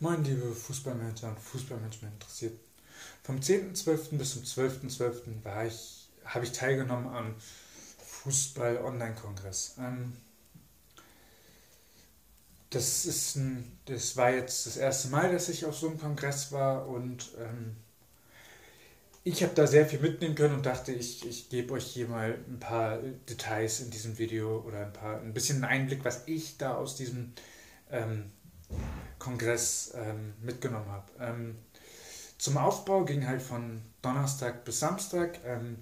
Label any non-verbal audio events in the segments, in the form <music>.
Moin, liebe Fußballmanager und Fußballmanagement interessiert. Vom 10.12. bis zum 12.12. war ich, habe ich teilgenommen am Fußball-Online-Kongress. Ähm, das, das war jetzt das erste Mal, dass ich auf so einem Kongress war und ähm, ich habe da sehr viel mitnehmen können und dachte, ich, ich gebe euch hier mal ein paar Details in diesem Video oder ein paar ein bisschen einen Einblick, was ich da aus diesem ähm, Kongress ähm, mitgenommen habe. Ähm, zum Aufbau ging halt von Donnerstag bis Samstag. Ähm,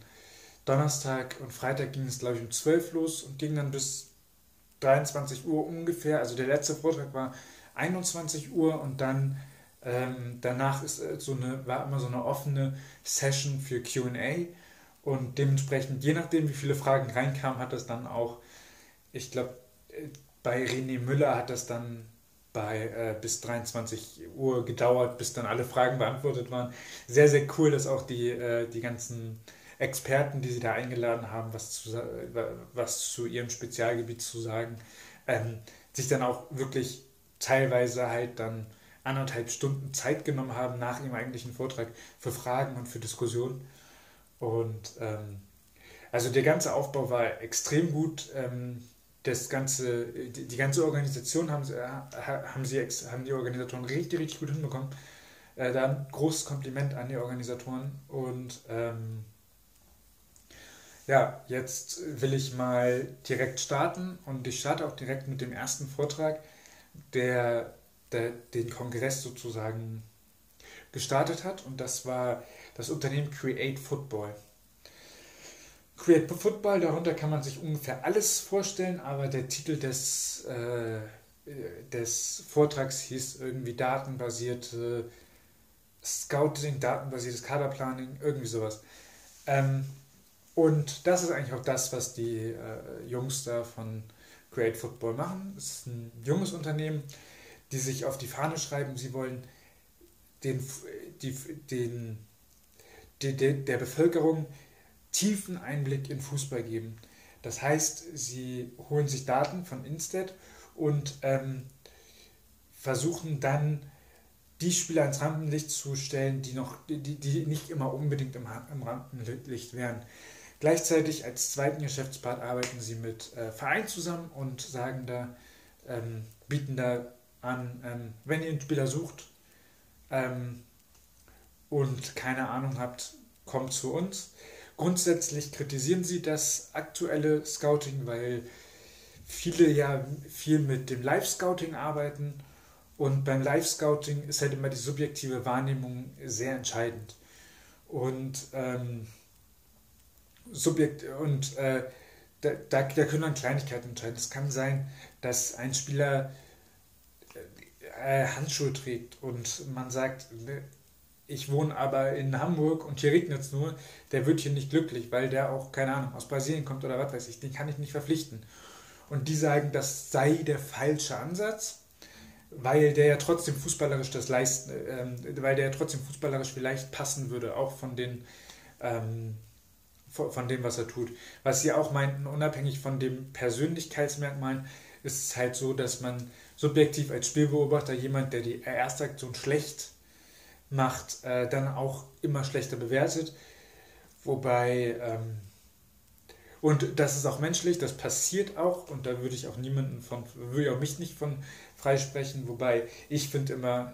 Donnerstag und Freitag ging es, glaube ich, um 12 los und ging dann bis 23 Uhr ungefähr. Also der letzte Vortrag war 21 Uhr und dann ähm, danach ist äh, so eine, war immer so eine offene Session für QA und dementsprechend, je nachdem, wie viele Fragen reinkamen, hat das dann auch, ich glaube, äh, bei René Müller hat das dann bei äh, bis 23 Uhr gedauert, bis dann alle Fragen beantwortet waren. Sehr, sehr cool, dass auch die, äh, die ganzen Experten, die sie da eingeladen haben, was zu, was zu ihrem Spezialgebiet zu sagen, ähm, sich dann auch wirklich teilweise halt dann anderthalb Stunden Zeit genommen haben nach ihrem eigentlichen Vortrag für Fragen und für Diskussionen. Und ähm, also der ganze Aufbau war extrem gut. Ähm, das ganze, die, die, ganze Organisation haben äh, haben sie haben die Organisatoren richtig, richtig gut hinbekommen. Äh, da ein großes Kompliment an die Organisatoren. Und ähm, ja, jetzt will ich mal direkt starten und ich starte auch direkt mit dem ersten Vortrag, der der den Kongress sozusagen gestartet hat und das war das Unternehmen Create Football. Create Football, darunter kann man sich ungefähr alles vorstellen, aber der Titel des, äh, des Vortrags hieß irgendwie datenbasierte Scouting, datenbasiertes Kaderplanning, irgendwie sowas. Ähm, und das ist eigentlich auch das, was die äh, Jungs da von Create Football machen. Es ist ein junges Unternehmen, die sich auf die Fahne schreiben, sie wollen den, die, den, die, de, der Bevölkerung tiefen Einblick in Fußball geben. Das heißt, sie holen sich Daten von Instead und ähm, versuchen dann die Spieler ins Rampenlicht zu stellen, die, noch, die, die nicht immer unbedingt im, im Rampenlicht wären. Gleichzeitig als zweiten Geschäftspart arbeiten sie mit äh, Vereinen zusammen und sagen da, ähm, bieten da an, ähm, wenn ihr einen Spieler sucht ähm, und keine Ahnung habt, kommt zu uns. Grundsätzlich kritisieren sie das aktuelle Scouting, weil viele ja viel mit dem Live-Scouting arbeiten und beim Live-Scouting ist halt immer die subjektive Wahrnehmung sehr entscheidend. Und ähm, Subjekt und äh, da, da, können dann Kleinigkeiten entscheiden. Es kann sein, dass ein Spieler äh, Handschuhe trägt und man sagt, ne, ich wohne aber in Hamburg und hier regnet es nur, der wird hier nicht glücklich, weil der auch, keine Ahnung, aus Brasilien kommt oder was weiß ich, den kann ich nicht verpflichten. Und die sagen, das sei der falsche Ansatz, weil der ja trotzdem fußballerisch das leisten, äh, weil der ja trotzdem fußballerisch vielleicht passen würde, auch von den ähm, von dem, was er tut. Was sie auch meinten, unabhängig von dem Persönlichkeitsmerkmalen, ist es halt so, dass man subjektiv als Spielbeobachter jemand, der die erste Aktion schlecht macht, äh, dann auch immer schlechter bewertet. Wobei, ähm, und das ist auch menschlich, das passiert auch, und da würde ich auch niemanden von, würde ich auch mich nicht von freisprechen, wobei ich finde immer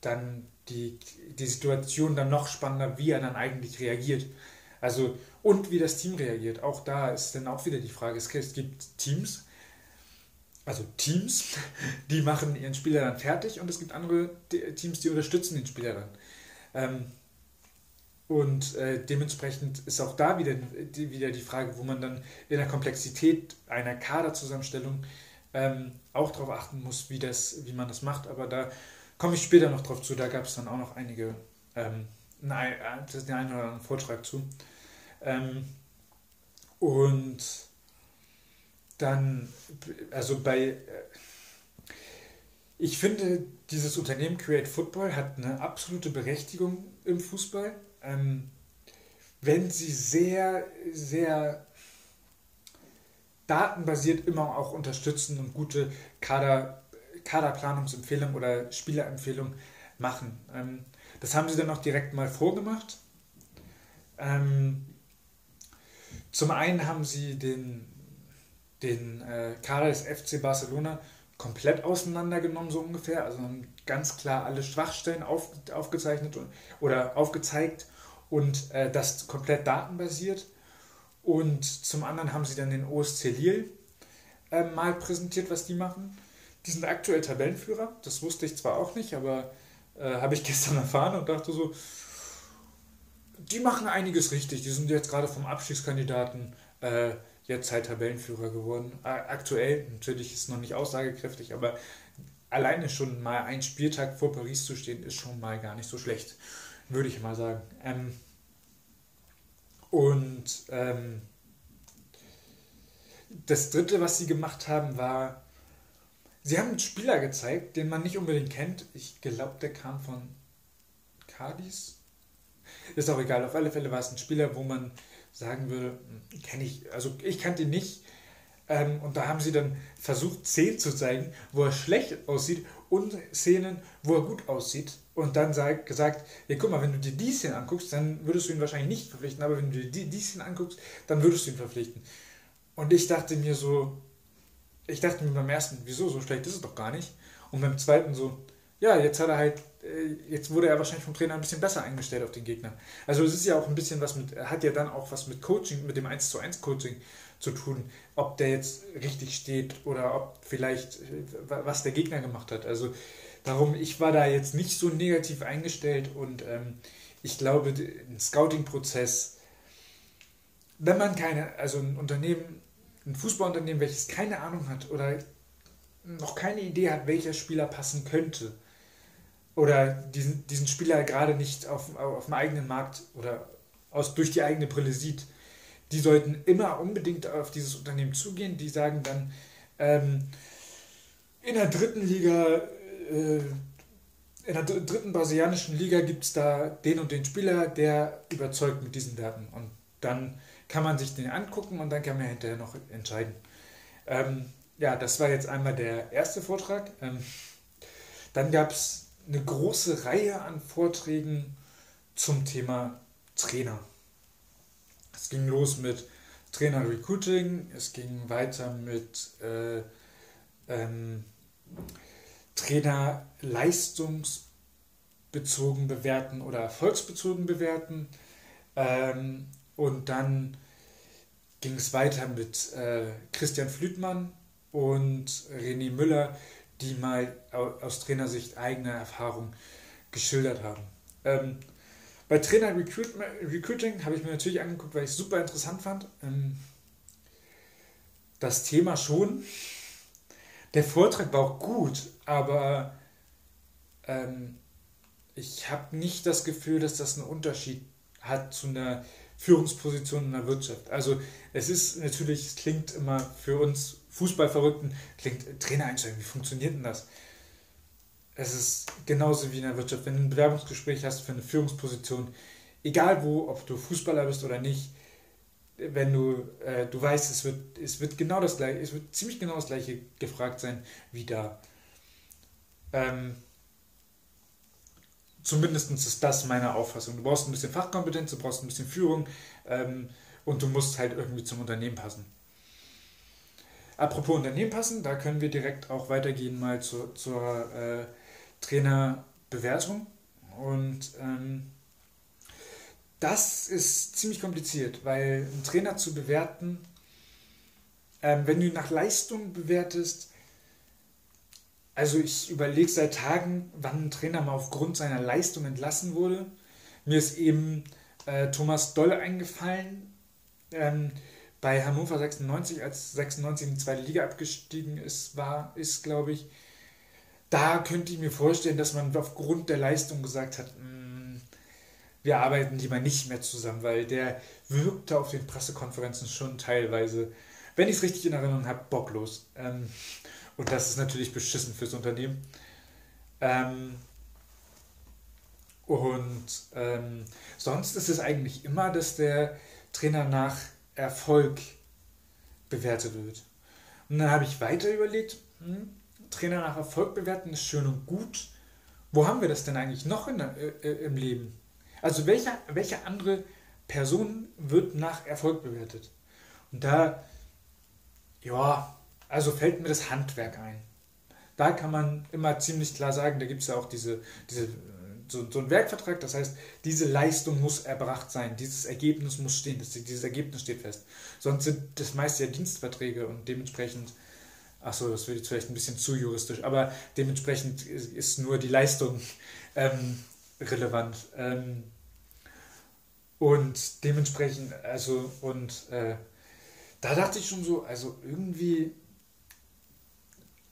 dann die, die Situation dann noch spannender, wie er dann eigentlich reagiert. Also, und wie das Team reagiert. Auch da ist dann auch wieder die Frage, es gibt Teams, also Teams, die machen ihren Spieler dann fertig und es gibt andere Teams, die unterstützen den Spieler dann. Ähm, und äh, dementsprechend ist auch da wieder die, wieder die Frage, wo man dann in der Komplexität einer Kaderzusammenstellung ähm, auch darauf achten muss, wie, das, wie man das macht. Aber da komme ich später noch drauf zu. Da gab es dann auch noch einige, ähm, nein, äh, den einen oder anderen Vortrag zu. Ähm, und dann, also bei, äh, ich finde, dieses Unternehmen Create Football hat eine absolute Berechtigung im Fußball, ähm, wenn sie sehr, sehr datenbasiert immer auch unterstützen und gute Kader, Kaderplanungsempfehlung oder Spielerempfehlung machen. Ähm, das haben sie dann auch direkt mal vorgemacht. Ähm, zum einen haben sie den, den äh, Kader des FC Barcelona komplett auseinandergenommen, so ungefähr. Also haben ganz klar alle Schwachstellen auf, aufgezeichnet und, oder aufgezeigt und äh, das komplett datenbasiert. Und zum anderen haben sie dann den OSC Lille äh, mal präsentiert, was die machen. Die sind aktuell Tabellenführer. Das wusste ich zwar auch nicht, aber äh, habe ich <laughs> gestern erfahren und dachte so, die machen einiges richtig. Die sind jetzt gerade vom Abstiegskandidaten halt Tabellenführer geworden. aktuell, natürlich ist es noch nicht aussagekräftig, aber alleine schon mal einen Spieltag vor Paris zu stehen, ist schon mal gar nicht so schlecht, würde ich mal sagen. Ähm, und ähm, das dritte, was sie gemacht haben, war, sie haben einen Spieler gezeigt, den man nicht unbedingt kennt. Ich glaube, der kam von Cadiz. Ist auch egal, auf alle Fälle war es ein Spieler, wo man sagen würde, kenne ich, also ich kannte ihn nicht. Ähm, und da haben sie dann versucht, Szenen zu zeigen, wo er schlecht aussieht und Szenen, wo er gut aussieht. Und dann sag, gesagt, ja guck mal, wenn du dir die Szenen anguckst, dann würdest du ihn wahrscheinlich nicht verpflichten, aber wenn du dir die, die Szenen anguckst, dann würdest du ihn verpflichten. Und ich dachte mir so, ich dachte mir beim ersten, wieso, so schlecht ist es doch gar nicht. Und beim zweiten so, ja, jetzt hat er halt, jetzt wurde er wahrscheinlich vom Trainer ein bisschen besser eingestellt auf den Gegner. Also es ist ja auch ein bisschen was mit, hat ja dann auch was mit Coaching, mit dem 1 zu 1 Coaching zu tun, ob der jetzt richtig steht oder ob vielleicht, äh, was der Gegner gemacht hat. Also darum, ich war da jetzt nicht so negativ eingestellt und ähm, ich glaube, ein Scouting-Prozess, wenn man keine, also ein Unternehmen ein Fußballunternehmen, welches keine Ahnung hat oder noch keine Idee hat, welcher Spieler passen könnte oder diesen, diesen Spieler gerade nicht auf, auf dem eigenen Markt oder aus, durch die eigene Brille sieht, die sollten immer unbedingt auf dieses Unternehmen zugehen. Die sagen dann, ähm, in der dritten Liga, äh, in der dritten brasilianischen Liga gibt es da den und den Spieler, der überzeugt mit diesen Daten. Und dann kann man sich den angucken und dann kann man hinterher noch entscheiden. Ähm, ja, das war jetzt einmal der erste Vortrag. Ähm, dann gab es eine große Reihe an Vorträgen zum Thema Trainer. Es ging los mit Trainer Recruiting, es ging weiter mit äh, ähm, Trainer leistungsbezogen bewerten oder erfolgsbezogen bewerten. Ähm, und dann ging es weiter mit äh, Christian Flütmann und René Müller, die mal aus Trainersicht eigene Erfahrung geschildert haben. Ähm, bei Trainer Recruit Recruiting habe ich mir natürlich angeguckt, weil ich es super interessant fand. Ähm, das Thema schon. Der Vortrag war auch gut, aber ähm, ich habe nicht das Gefühl, dass das einen Unterschied hat zu einer Führungsposition in der Wirtschaft. Also es ist natürlich, es klingt immer für uns Fußballverrückten, klingt Trainer einsteigen, wie funktioniert denn das? Es ist genauso wie in der Wirtschaft, wenn du ein Bewerbungsgespräch hast für eine Führungsposition, egal wo, ob du Fußballer bist oder nicht, wenn du, äh, du weißt, es wird, es wird genau das gleiche, es wird ziemlich genau das gleiche gefragt sein wie da. Ähm, Zumindest ist das meine Auffassung. Du brauchst ein bisschen Fachkompetenz, du brauchst ein bisschen Führung ähm, und du musst halt irgendwie zum Unternehmen passen. Apropos Unternehmen passen, da können wir direkt auch weitergehen mal zur, zur äh, Trainerbewertung. Und ähm, das ist ziemlich kompliziert, weil einen Trainer zu bewerten, ähm, wenn du nach Leistung bewertest, also ich überlege seit Tagen, wann ein Trainer mal aufgrund seiner Leistung entlassen wurde. Mir ist eben äh, Thomas Doll eingefallen. Ähm, bei Hannover 96, als 96 in die zweite Liga abgestiegen ist, war, ist, glaube ich, da könnte ich mir vorstellen, dass man aufgrund der Leistung gesagt hat, mh, mm, wir arbeiten lieber nicht mehr zusammen, weil der wirkte auf den Pressekonferenzen schon teilweise, wenn ich es richtig in Erinnerung habe, bocklos. Ähm, und das ist natürlich beschissen fürs Unternehmen. Ähm, und ähm, sonst ist es eigentlich immer, dass der Trainer nach Erfolg bewertet wird. Und dann habe ich weiter überlegt, hm, Trainer nach Erfolg bewerten ist schön und gut. Wo haben wir das denn eigentlich noch in, äh, äh, im Leben? Also welche, welche andere Person wird nach Erfolg bewertet? Und da, ja, also fällt mir das Handwerk ein. Da kann man immer ziemlich klar sagen, da gibt es ja auch diese, diese so, so ein Werkvertrag, das heißt, diese Leistung muss erbracht sein, dieses Ergebnis muss stehen, das, dieses Ergebnis steht fest. Sonst sind das meist ja Dienstverträge und dementsprechend, achso, das wird jetzt vielleicht ein bisschen zu juristisch, aber dementsprechend ist, nur die Leistung ähm, relevant. Ähm, und dementsprechend, also, und äh, da dachte ich schon so, also irgendwie,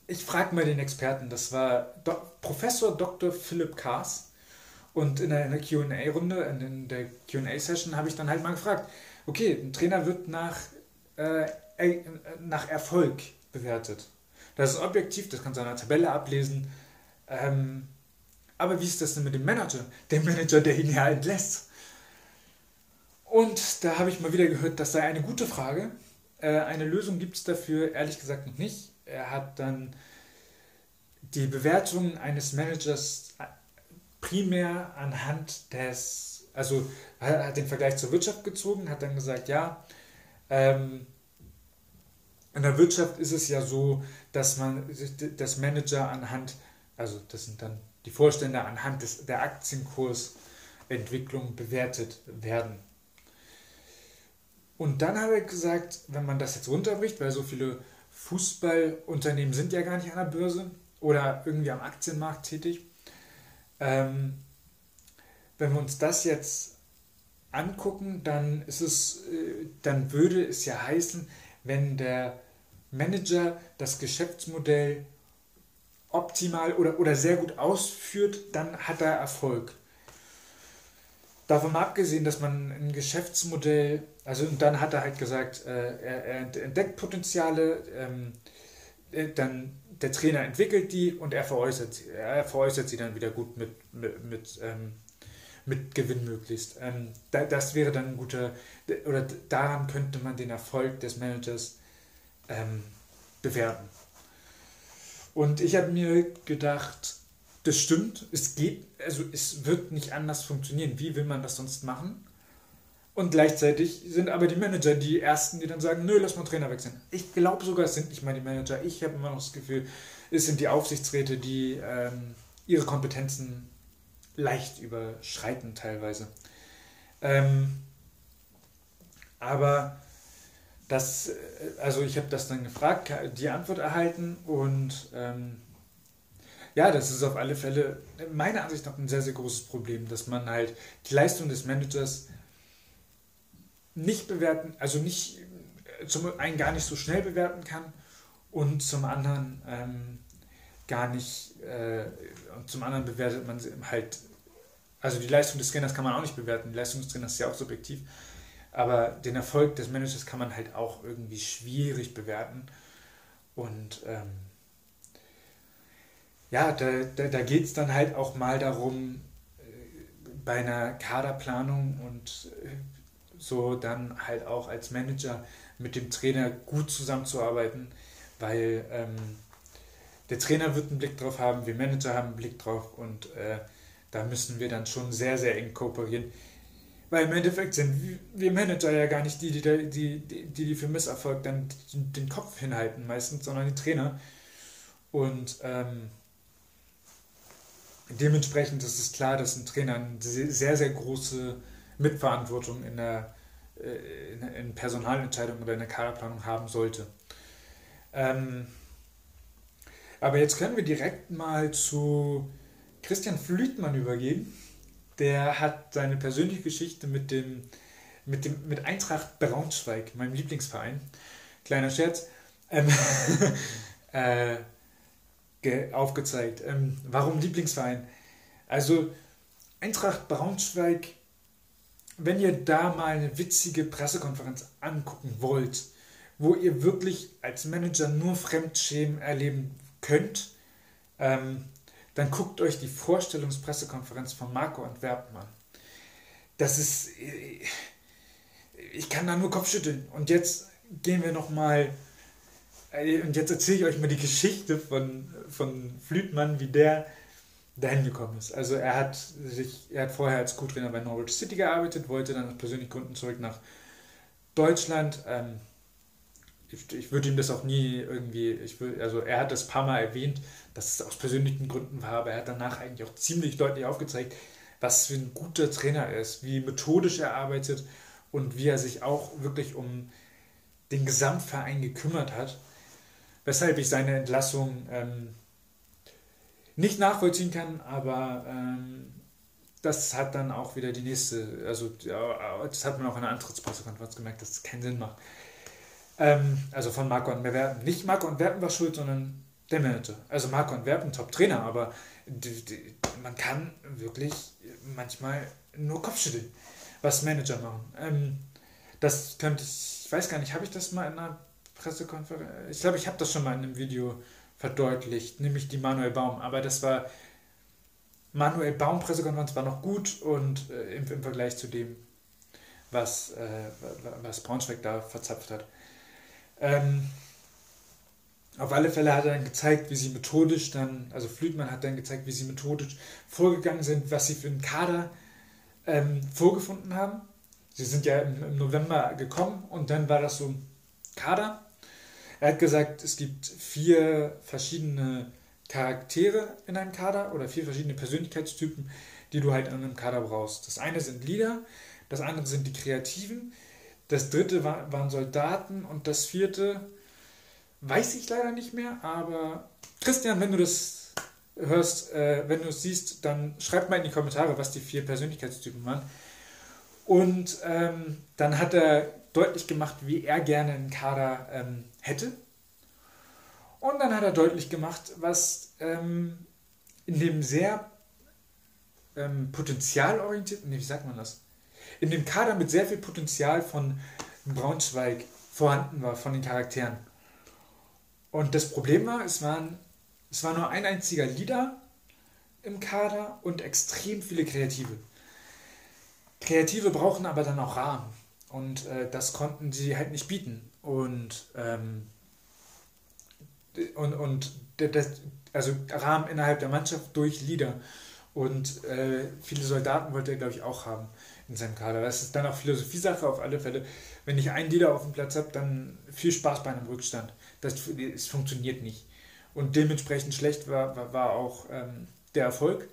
ich frage mal den Experten, das war Do Professor Dr. Philipp Kaas. Und in der, QA-Runde, in der QA-Session, habe ich dann halt mal gefragt: Okay, ein Trainer wird nach, äh, äh, nach Erfolg bewertet. Das ist objektiv, das kannst du an einer Tabelle ablesen. Ähm, aber wie ist das denn mit dem Manager? Der Manager, der ihn ja entlässt. Und da habe ich mal wieder gehört, das sei eine gute Frage. Äh, eine Lösung gibt es dafür ehrlich gesagt noch nicht. Er hat dann die Bewertung eines Managers primär anhand des, also er hat den Vergleich zur Wirtschaft gezogen, hat dann gesagt, ja, ähm, in der Wirtschaft ist es ja so, dass man das Manager anhand, also das sind dann die Vorstände anhand des, der Aktienkursentwicklung bewertet werden. Und dann habe ich gesagt, wenn man das jetzt runterbricht, weil so viele Fußballunternehmen sind ja gar nicht an der Börse oder irgendwie am Aktienmarkt tätig, ähm, wenn wir uns das jetzt angucken, dann ist es, äh, dann würde es ja heißen, wenn der Manager das Geschäftsmodell optimal oder, oder sehr gut ausführt, dann hat er Erfolg. Davon abgesehen, dass man ein Geschäftsmodell, also und dann hat er halt gesagt, äh, er, er, entdeckt Potenziale, ähm, äh, dann der Trainer entwickelt die und er veräußert sie. Er veräußert sie dann wieder gut mit, mit, mit, ähm, mit Gewinn möglichst. Ähm, da, das wäre dann ein guter, oder daran könnte man den Erfolg des Managers ähm, bewerten. Und ich habe mir gedacht, das stimmt, es geht, also es wird nicht anders funktionieren. Wie will man das sonst machen? Und gleichzeitig sind aber die Manager die Ersten, die dann sagen, nö, lass mal Trainer wechseln. Ich glaube sogar, es sind nicht mal die Manager. Ich habe immer noch das Gefühl, es sind die Aufsichtsräte, die ähm, ihre Kompetenzen leicht überschreiten teilweise. Ähm, aber das, äh, also ich habe das dann gefragt, die Antwort erhalten und ähm, ja, das ist auf alle Fälle meiner Ansicht nach ein sehr, sehr großes Problem, dass man halt die Leistung des Managers nicht bewerten, also nicht äh, zum einen gar nicht so schnell bewerten kann und zum anderen ähm, gar nicht, äh, und zum anderen bewertet man halt, also die Leistung des Trainers kann man auch nicht bewerten, die Leistung des Trainers ist ja auch subjektiv, aber den Erfolg des Managers kann man halt auch irgendwie schwierig bewerten und ähm, ja, da, da, da geht es dann halt auch mal darum, äh, bei einer Kaderplanung und äh, so dann halt auch als Manager mit dem Trainer gut zusammenzuarbeiten, weil ähm, der Trainer wird einen Blick drauf haben, wir Manager haben einen Blick drauf und äh, da müssen wir dann schon sehr, sehr eng kooperieren. Weil im Endeffekt sind wir Manager ja gar nicht die, die, die, die, die für Misserfolg dann den Kopf hinhalten meistens, sondern die Trainer. Und ähm, dementsprechend ist es klar, dass ein Trainer eine sehr, sehr große Mitverantwortung in der äh, in, in Personalentscheidungen oder in der Kaderplanung haben sollte. Ähm, aber jetzt können wir direkt mal zu Christian Flütmann übergehen. Der hat seine persönliche Geschichte mit dem, mit dem mit Eintracht Braunschweig, meinem Lieblingsverein, kleiner Scherz, ähm, <laughs> äh, aufgezeigt. Ähm, warum Lieblingsverein? Also Eintracht Braunschweig wenn ihr da mal eine witzige Pressekonferenz angucken wollt, wo ihr wirklich als Manager nur Fremdschämen erleben könnt, ähm, dann guckt euch die Vorstellungspressekonferenz von Marco Antwerpen an. Das ist, ich kann da nur Kopfschütteln. Und jetzt gehen wir nochmal äh, und jetzt erzähle ich euch mal die Geschichte von, von Flütmann, wie der dahin gekommen ist. Also er hat sich, er hat vorher als Co-Trainer bei Norwich City gearbeitet, wollte dann aus persönlichen Gründen zurück nach Deutschland. Ähm, ich, ich würde ihm das auch nie irgendwie, ich will, also er hat das paar Mal erwähnt, dass es aus persönlichen Gründen war, aber er hat danach eigentlich auch ziemlich deutlich aufgezeigt, was für ein guter Trainer er ist, wie methodisch er arbeitet und wie er sich auch wirklich um den Gesamtverein gekümmert hat, weshalb ich seine Entlassung ähm, nicht nachvollziehen kann, aber ähm, das hat dann auch wieder die nächste, also das hat man auch in der Antrittspressekonferenz gemerkt, dass es keinen Sinn macht. Ähm, also von Marco Antwerpen. Nicht Marco Antwerpen war schuld, sondern der Manager. Also Marco Antwerpen, Top-Trainer, aber die, die, man kann wirklich manchmal nur Kopfschütteln, was Manager machen. Ähm, das könnte ich, ich weiß gar nicht, habe ich das mal in einer Pressekonferenz? Ich glaube, ich habe das schon mal in einem Video verdeutlicht, nämlich die Manuel Baum. Aber das war, Manuel Baum Pressekonferenz war noch gut und äh, im, im, Vergleich zu dem, was, äh, was Braunschweig da verzapft hat. Ähm, auf alle Fälle hat er dann gezeigt, wie sie methodisch dann, also Flütmann hat dann gezeigt, wie sie methodisch vorgegangen sind, was sie für einen Kader ähm, vorgefunden haben. Sie sind ja im, im, November gekommen und dann war das so ein Kader. Er hat gesagt, es gibt vier verschiedene Charaktere in einem Kader oder vier verschiedene Persönlichkeitstypen, die du halt in einem Kader brauchst. Das eine sind Leader, das andere sind die Kreativen, das dritte war, waren Soldaten und das vierte weiß ich leider nicht mehr, aber Christian, wenn du das hörst, äh, wenn du es siehst, dann schreib mal in die Kommentare, was die vier Persönlichkeitstypen waren. Und ähm, dann hat er deutlich gemacht, wie er gerne einen Kader ähm, hätte. Und dann hat er deutlich gemacht, was ähm, in dem sehr ähm, potenzialorientierten, nee, wie sagt man das? in dem Kader mit sehr viel Potenzial von Braunschweig vorhanden war, von den Charakteren. Und das Problem war, es, waren, es war nur ein einziger Leader im Kader und extrem viele Kreative. Kreative brauchen aber dann auch Rahmen. Und äh, das konnten sie halt nicht bieten. Und, ähm, und, und das, also Rahmen innerhalb der Mannschaft durch Leader. Und äh, viele Soldaten wollte er, glaube ich, auch haben in seinem Kader. Das ist dann auch Philosophie-Sache auf alle Fälle. Wenn ich einen Leader auf dem Platz habe, dann viel Spaß bei einem Rückstand. Das, das funktioniert nicht. Und dementsprechend schlecht war, war, war auch ähm, der Erfolg.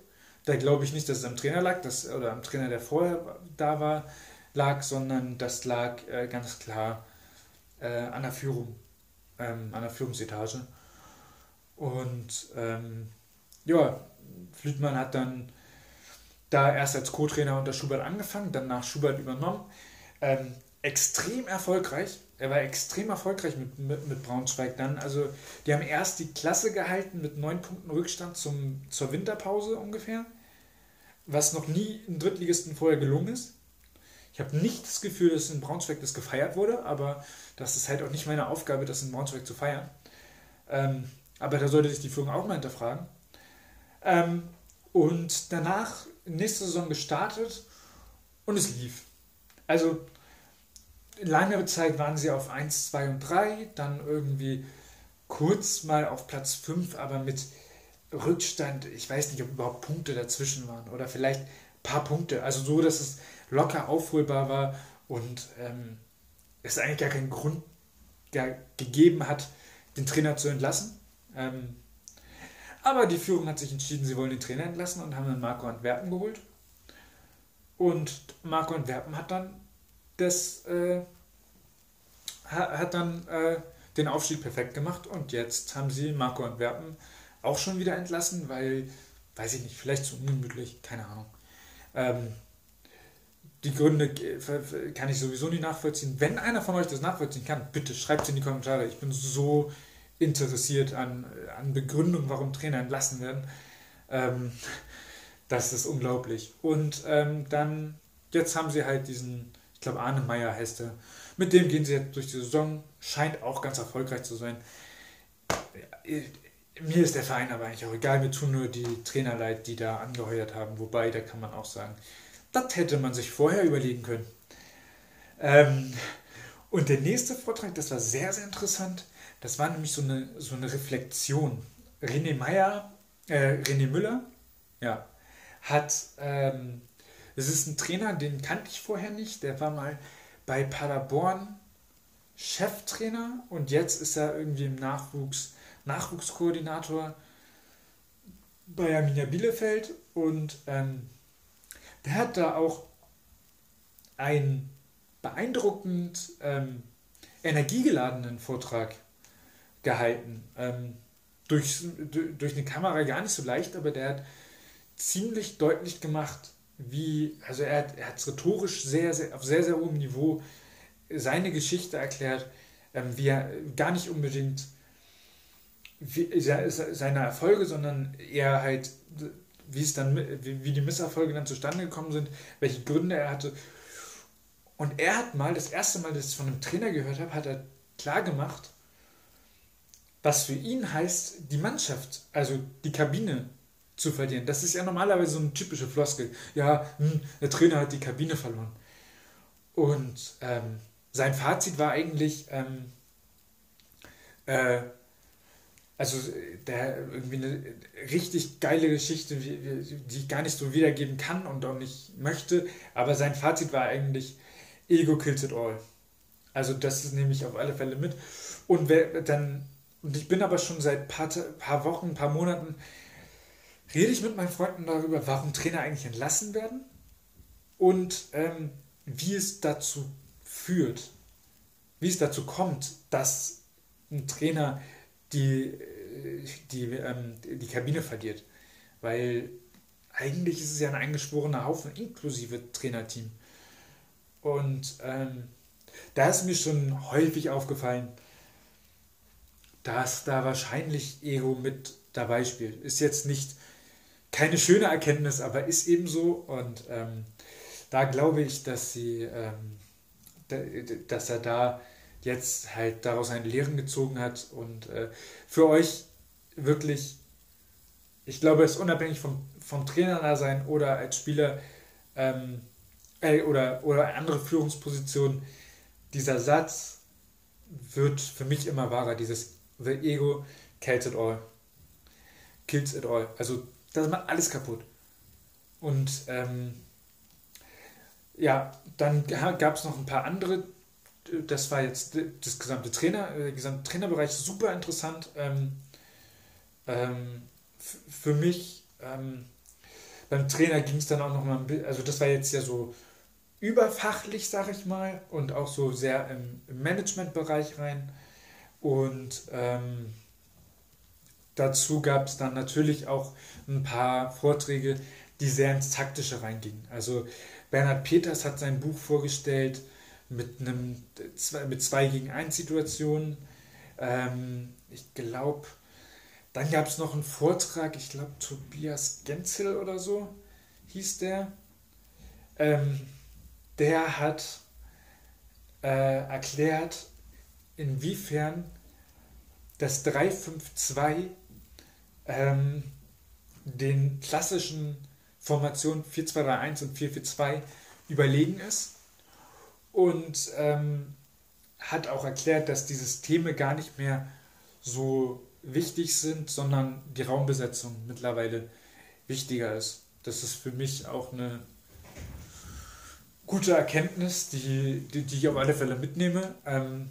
Da glaube ich nicht, dass es am Trainer lag, dass, oder am Trainer, der vorher da war, lag, sondern das lag äh, ganz klar äh, an der Führung, ähm, an der Führungsetage. Und ähm, ja, Flütmann hat dann da erst als Co-Trainer unter Schubert angefangen, dann nach Schubert übernommen. Ähm, extrem erfolgreich. Er war extrem erfolgreich mit, mit, mit, Braunschweig dann. Also die haben erst die Klasse gehalten mit neun Punkten Rückstand zum, zur Winterpause ungefähr, was noch nie in Drittligisten vorher gelungen ist. Ich habe nicht das Gefühl, dass in Braunschweig das gefeiert wurde, aber das ist halt auch nicht meine Aufgabe, das in Braunschweig zu feiern. Ähm, aber da sollte sich die Führung auch mal hinterfragen. Ähm, und danach nächste Saison gestartet und es lief. Also lange Zeit waren sie auf 1, 2 und 3, dann irgendwie kurz mal auf Platz 5, aber mit Rückstand, ich weiß nicht, ob überhaupt Punkte dazwischen waren oder vielleicht paar Punkte. Also so, dass es locker aufholbar war und ähm, es eigentlich gar keinen Grund gar gegeben hat, den Trainer zu entlassen. Ähm, aber die Führung hat sich entschieden, sie wollen den Trainer entlassen und haben dann Marco Antwerpen geholt. Und Marco Antwerpen hat dann das äh, hat dann äh, den Aufstieg perfekt gemacht und jetzt haben sie Marco Antwerpen auch schon wieder entlassen, weil, weiß ich nicht, vielleicht zu ungemütlich, keine Ahnung. Ähm, die Gründe kann ich sowieso nicht nachvollziehen. Wenn einer von euch das nachvollziehen kann, bitte schreibt es in die Kommentare. Ich bin so interessiert an, an Begründung, warum Trainer entlassen werden. Ähm, das ist unglaublich. Und ähm, dann, jetzt haben sie halt diesen, ich glaube Arne Meyer heißt er, mit dem gehen sie jetzt durch die Saison, scheint auch ganz erfolgreich zu sein. Mir ist der Verein aber eigentlich auch egal, mir tun nur die Trainer leid, die da angeheuert haben. Wobei, da kann man auch sagen, das hätte man sich vorher überlegen können. Ähm, Und der nächste Vortrag, das war sehr, sehr interessant. Das war nämlich so eine, so eine Reflexion. René Meyer, äh, René Müller, ja, hat, ähm, es ist ein Trainer, den kannte ich vorher nicht. Der war mal bei Paderborn Cheftrainer und jetzt ist er irgendwie im Nachwuchs, Nachwuchskoordinator bei Arminia Bielefeld und ähm, der hat da auch einen beeindruckend ähm, energiegeladenen Vortrag gehalten. Ähm, durch, durch eine Kamera gar nicht so leicht, aber der hat ziemlich deutlich gemacht, wie, also er hat es rhetorisch sehr, sehr, auf sehr, sehr hohem Niveau seine Geschichte erklärt, ähm, wie er gar nicht unbedingt wie, seine Erfolge, sondern eher halt, wie es dann, wie die Misserfolge dann zustande gekommen sind, welche Gründe er hatte. Und er hat mal, das erste Mal, dass ich von einem Trainer gehört habe, hat er klar gemacht, was für ihn heißt, die Mannschaft, also die Kabine zu verlieren. Das ist ja normalerweise so eine typische Floskel. Ja, hm, der Trainer hat die Kabine verloren. Und ähm, sein Fazit war eigentlich, ähm, äh, also der irgendwie eine richtig geile Geschichte, die ich gar nicht so wiedergeben kann und auch nicht möchte, aber sein Fazit war eigentlich Ego kills it all. Also das nehme ich auf alle Fälle mit. Und wer, dann, und ich bin aber schon seit paar, paar Wochen, paar Monaten, rede ich mit meinen Freunden darüber, warum Trainer eigentlich entlassen werden und ähm, wie es dazu führt, wie es dazu kommt, dass ein Trainer die, die, ähm, die Kabine verliert. Weil eigentlich ist es ja ein eingeschworener Haufen inklusive Trainerteam. Und ähm, da ist mir schon häufig aufgefallen, dass da wahrscheinlich Ego mit dabei spielt. Ist jetzt nicht keine schöne Erkenntnis, aber ist eben so. Und ähm, da glaube ich, dass sie, ähm, dass er da jetzt halt daraus eine Lehren gezogen hat und äh, für euch wirklich, ich glaube, es ist unabhängig vom, vom Trainer da sein oder als Spieler ähm, äh, oder, oder andere Führungspositionen, dieser Satz wird für mich immer wahrer, dieses The Ego kills it all. Kills it all. Also das macht alles kaputt. Und ähm, ja, dann gab es noch ein paar andere. Das war jetzt das gesamte Trainer, der äh, gesamte Trainerbereich super interessant. Ähm, ähm, für mich ähm, beim Trainer ging es dann auch noch mal ein bisschen, also das war jetzt ja so überfachlich, sag ich mal, und auch so sehr im, im Managementbereich rein. Und ähm, dazu gab es dann natürlich auch ein paar Vorträge, die sehr ins Taktische reingingen. Also Bernhard Peters hat sein Buch vorgestellt mit einem mit zwei gegen eins Situationen. Ähm, ich glaube, dann gab es noch einen Vortrag, ich glaube Tobias Genzel oder so hieß der. Ähm, der hat äh, erklärt, inwiefern das 352 ähm, den klassischen Formationen 4231 und 442 überlegen ist und ähm, hat auch erklärt, dass die Systeme gar nicht mehr so wichtig sind, sondern die Raumbesetzung mittlerweile wichtiger ist. Das ist für mich auch eine gute Erkenntnis, die, die, die ich auf alle Fälle mitnehme. Ähm,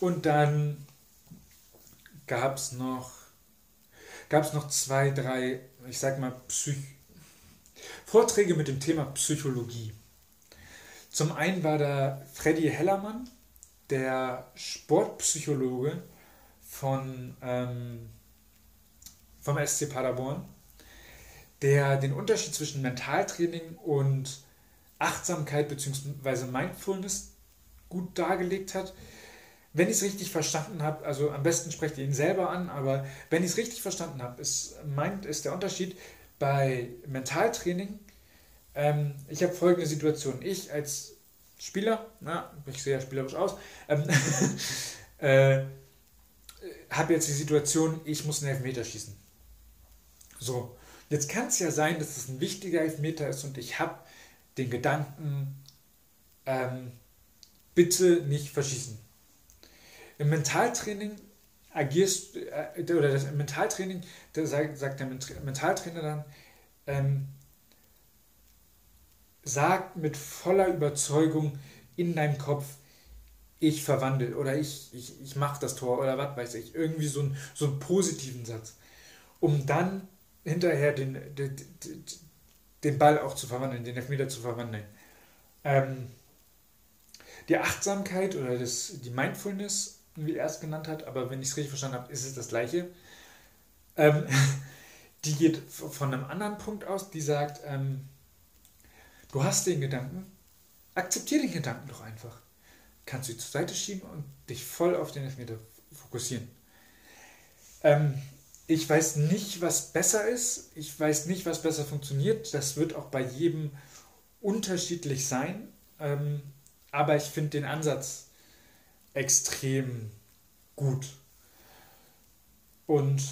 und dann gab es noch, gab's noch zwei, drei, ich sag mal, Psych Vorträge mit dem Thema Psychologie. Zum einen war da Freddy Hellermann, der Sportpsychologe von, ähm, vom SC Paderborn, der den Unterschied zwischen Mentaltraining und Achtsamkeit bzw. Mindfulness gut dargelegt hat. Wenn ich es richtig verstanden habe, also am besten sprecht ihr ihn selber an, aber wenn ich es richtig verstanden habe, ist, ist der Unterschied bei Mentaltraining. Ähm, ich habe folgende Situation. Ich als Spieler, na, ich sehe ja spielerisch aus, ähm, <laughs> äh, habe jetzt die Situation, ich muss einen Elfmeter schießen. So, jetzt kann es ja sein, dass es ein wichtiger Elfmeter ist und ich habe den Gedanken, ähm, bitte nicht verschießen. Im Mentaltraining agierst, äh, oder das Mentaltraining, da sagt, sagt der Mentaltrainer dann, ähm, sag mit voller Überzeugung in deinem Kopf, ich verwandle oder ich, ich, ich mache das Tor oder was weiß ich. Irgendwie so, ein, so einen positiven Satz. Um dann hinterher den, den, den Ball auch zu verwandeln, den Elfmeter zu verwandeln. Ähm, die Achtsamkeit oder das, die Mindfulness, wie er es genannt hat, aber wenn ich es richtig verstanden habe, ist es das gleiche. Ähm, <laughs> die geht von einem anderen Punkt aus, die sagt, ähm, du hast den Gedanken, akzeptiere den Gedanken doch einfach. Kannst du ihn zur Seite schieben und dich voll auf den Elfmeter fokussieren. Ähm, ich weiß nicht, was besser ist. Ich weiß nicht, was besser funktioniert. Das wird auch bei jedem unterschiedlich sein. Ähm, aber ich finde den Ansatz extrem gut. Und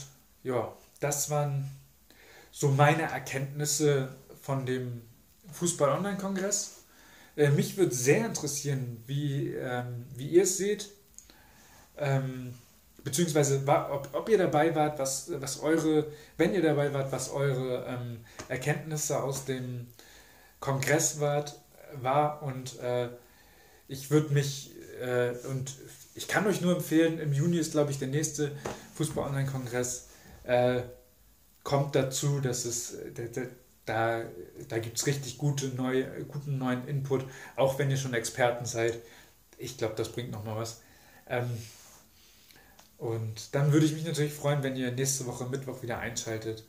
ja, das waren so meine Erkenntnisse von dem Fußball-Online-Kongress. Äh, mich würde sehr interessieren, wie, ähm, wie ihr es seht. Ähm, beziehungsweise ob, ob ihr dabei wart, was, was eure, wenn ihr dabei wart, was eure ähm, Erkenntnisse aus dem Kongress wart, war und äh, ich würde mich äh, und ich kann euch nur empfehlen, im Juni ist glaube ich der nächste Fußball-Online-Kongress, äh, kommt dazu, dass es da, da, da gibt es richtig gute neue, guten neuen Input, auch wenn ihr schon Experten seid. Ich glaube, das bringt nochmal was. Ähm, und dann würde ich mich natürlich freuen, wenn ihr nächste Woche Mittwoch wieder einschaltet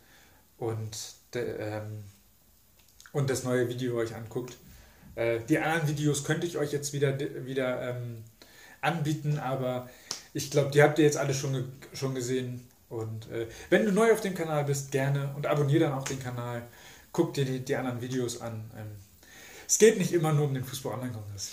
und, ähm, und das neue Video euch anguckt. Äh, die anderen Videos könnte ich euch jetzt wieder, wieder ähm, anbieten, aber ich glaube, die habt ihr jetzt alle schon, schon gesehen. Und äh, wenn du neu auf dem Kanal bist, gerne und abonniere dann auch den Kanal. Guck dir die, die anderen Videos an. Ähm, es geht nicht immer nur um den Fußball-Online-Kongress.